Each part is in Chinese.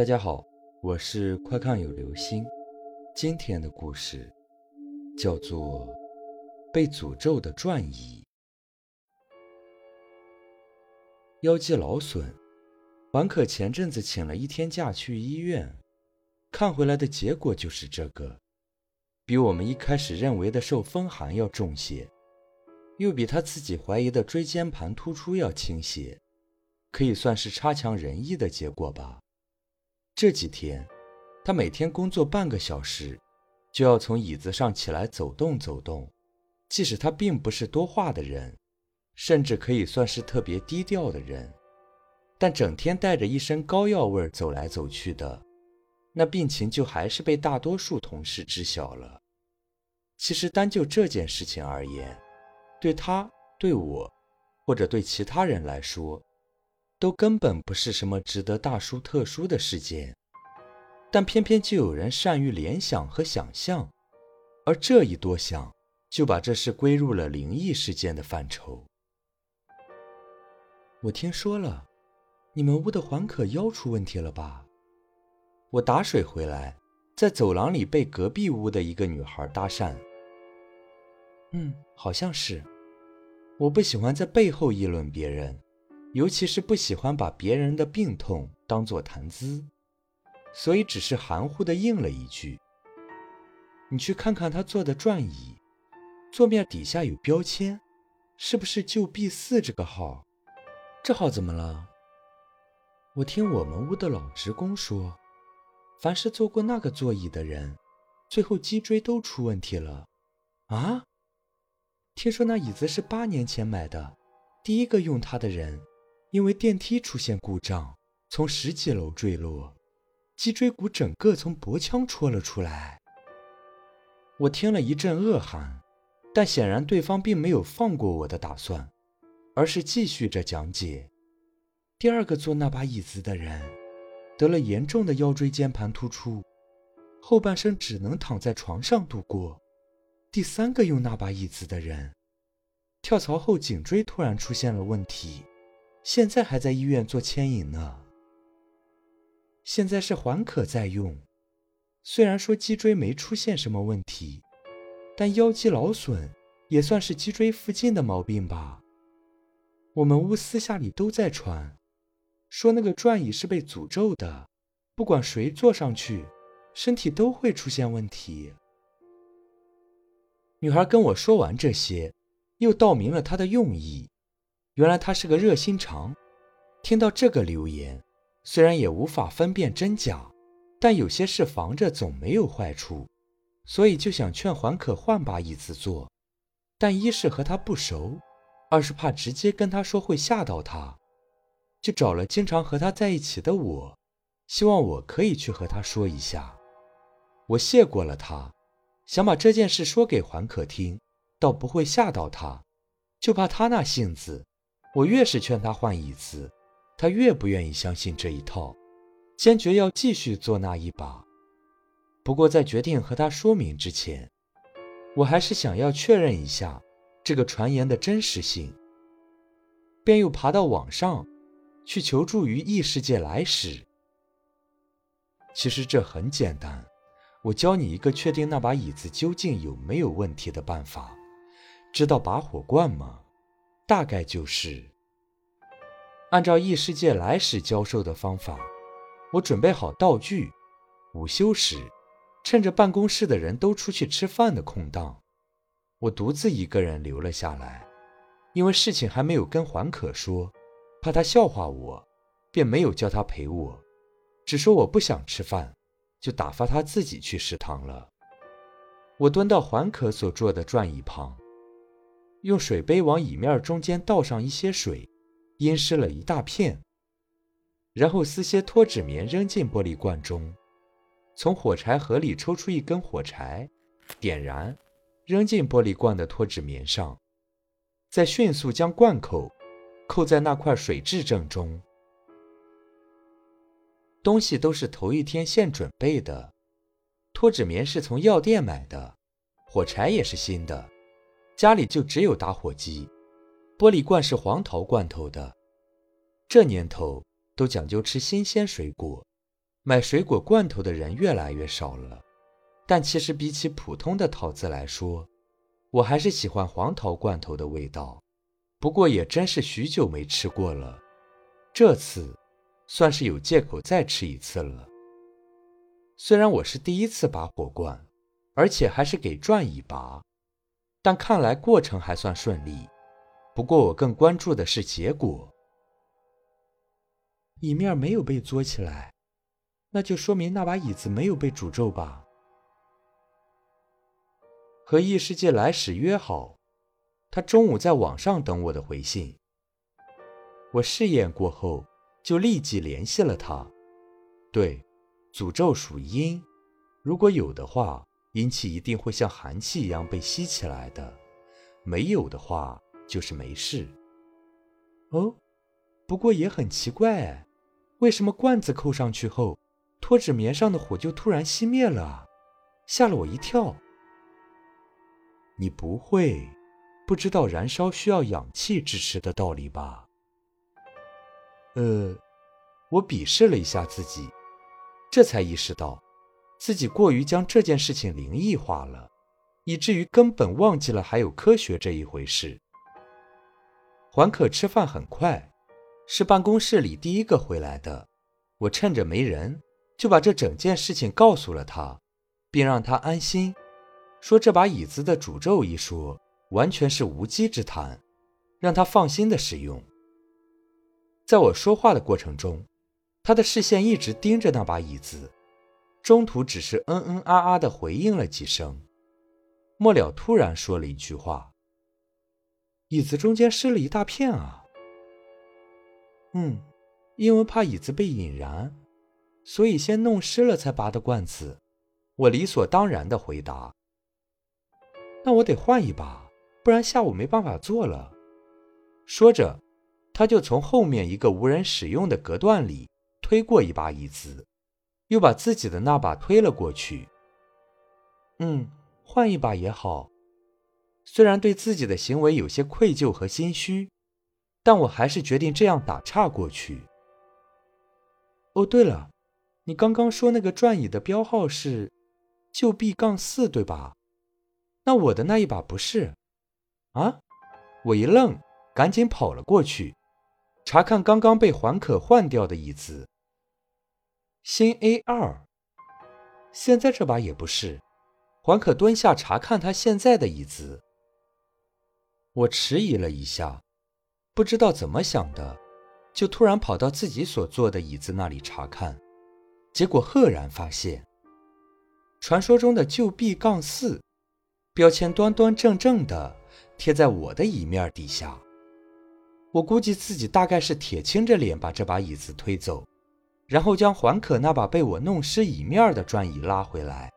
大家好，我是快看有流星。今天的故事叫做《被诅咒的转移》。腰肌劳损，王可前阵子请了一天假去医院，看回来的结果就是这个，比我们一开始认为的受风寒要重些，又比他自己怀疑的椎间盘突出要轻些，可以算是差强人意的结果吧。这几天，他每天工作半个小时，就要从椅子上起来走动走动。即使他并不是多话的人，甚至可以算是特别低调的人，但整天带着一身膏药味走来走去的，那病情就还是被大多数同事知晓了。其实单就这件事情而言，对他、对我，或者对其他人来说，都根本不是什么值得大书特书的事件，但偏偏就有人善于联想和想象，而这一多想，就把这事归入了灵异事件的范畴。我听说了，你们屋的环可腰出问题了吧？我打水回来，在走廊里被隔壁屋的一个女孩搭讪。嗯，好像是。我不喜欢在背后议论别人。尤其是不喜欢把别人的病痛当作谈资，所以只是含糊的应了一句：“你去看看他坐的转椅，座面底下有标签，是不是就 B 四这个号？这号怎么了？”我听我们屋的老职工说，凡是坐过那个座椅的人，最后脊椎都出问题了。啊？听说那椅子是八年前买的，第一个用它的人。因为电梯出现故障，从十几楼坠落，脊椎骨整个从脖腔戳了出来。我听了一阵恶寒，但显然对方并没有放过我的打算，而是继续着讲解。第二个坐那把椅子的人，得了严重的腰椎间盘突出，后半生只能躺在床上度过。第三个用那把椅子的人，跳槽后颈椎突然出现了问题。现在还在医院做牵引呢。现在是环可在用，虽然说脊椎没出现什么问题，但腰肌劳损也算是脊椎附近的毛病吧。我们屋私下里都在传，说那个转椅是被诅咒的，不管谁坐上去，身体都会出现问题。女孩跟我说完这些，又道明了她的用意。原来他是个热心肠，听到这个留言，虽然也无法分辨真假，但有些事防着总没有坏处，所以就想劝黄可换把椅子坐。但一是和他不熟，二是怕直接跟他说会吓到他，就找了经常和他在一起的我，希望我可以去和他说一下。我谢过了他，想把这件事说给黄可听，倒不会吓到他，就怕他那性子。我越是劝他换椅子，他越不愿意相信这一套，坚决要继续坐那一把。不过在决定和他说明之前，我还是想要确认一下这个传言的真实性，便又爬到网上去求助于异世界来使。其实这很简单，我教你一个确定那把椅子究竟有没有问题的办法。知道拔火罐吗？大概就是按照异世界来时教授的方法，我准备好道具，午休时，趁着办公室的人都出去吃饭的空档，我独自一个人留了下来。因为事情还没有跟环可说，怕他笑话我，便没有叫他陪我，只说我不想吃饭，就打发他自己去食堂了。我蹲到环可所坐的转椅旁。用水杯往椅面中间倒上一些水，阴湿了一大片，然后撕些脱脂棉扔进玻璃罐中，从火柴盒里抽出一根火柴，点燃，扔进玻璃罐的脱脂棉上，再迅速将罐口扣在那块水质正中。东西都是头一天现准备的，脱脂棉是从药店买的，火柴也是新的。家里就只有打火机，玻璃罐是黄桃罐头的。这年头都讲究吃新鲜水果，买水果罐头的人越来越少了。但其实比起普通的桃子来说，我还是喜欢黄桃罐头的味道。不过也真是许久没吃过了，这次算是有借口再吃一次了。虽然我是第一次拔火罐，而且还是给转一把，但看来过程还算顺利。不过我更关注的是结果，椅面没有被作起来，那就说明那把椅子没有被诅咒吧。和异世界来使约好，他中午在网上等我的回信。我试验过后，就立即联系了他。对，诅咒属阴，如果有的话，阴气一定会像寒气一样被吸起来的；没有的话，就是没事。哦，不过也很奇怪，为什么罐子扣上去后，脱脂棉上的火就突然熄灭了？吓了我一跳。你不会不知道燃烧需要氧气支持的道理吧？呃，我鄙视了一下自己，这才意识到自己过于将这件事情灵异化了，以至于根本忘记了还有科学这一回事。环可吃饭很快，是办公室里第一个回来的。我趁着没人，就把这整件事情告诉了他，并让他安心。说这把椅子的诅咒一说，完全是无稽之谈，让他放心的使用。在我说话的过程中，他的视线一直盯着那把椅子，中途只是嗯嗯啊啊的回应了几声，末了突然说了一句话：“椅子中间湿了一大片啊。”嗯，因为怕椅子被引燃，所以先弄湿了才拔的罐子。我理所当然的回答。那我得换一把，不然下午没办法做了。说着，他就从后面一个无人使用的隔断里推过一把椅子，又把自己的那把推了过去。嗯，换一把也好。虽然对自己的行为有些愧疚和心虚，但我还是决定这样打岔过去。哦，对了，你刚刚说那个转椅的标号是旧 B 杠四，对吧？那我的那一把不是，啊！我一愣，赶紧跑了过去，查看刚刚被环可换掉的椅子。新 A 二，现在这把也不是。环可蹲下查看他现在的椅子。我迟疑了一下，不知道怎么想的，就突然跑到自己所坐的椅子那里查看，结果赫然发现，传说中的旧 B 杠四。标签端端正正的贴在我的椅面底下，我估计自己大概是铁青着脸把这把椅子推走，然后将环可那把被我弄湿椅面的转椅拉回来，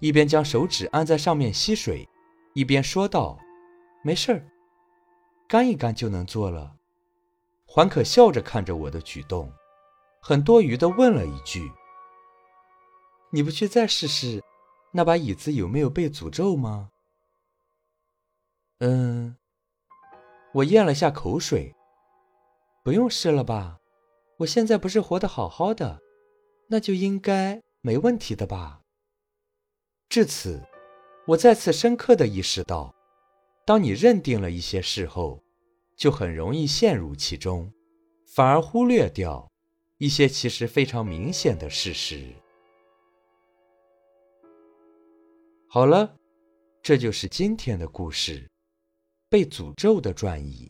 一边将手指按在上面吸水，一边说道：“没事儿，干一干就能做了。”环可笑着看着我的举动，很多余的问了一句：“你不去再试试？”那把椅子有没有被诅咒吗？嗯，我咽了下口水。不用试了吧？我现在不是活得好好的，那就应该没问题的吧？至此，我再次深刻的意识到，当你认定了一些事后，就很容易陷入其中，反而忽略掉一些其实非常明显的事实。好了，这就是今天的故事，被诅咒的转移。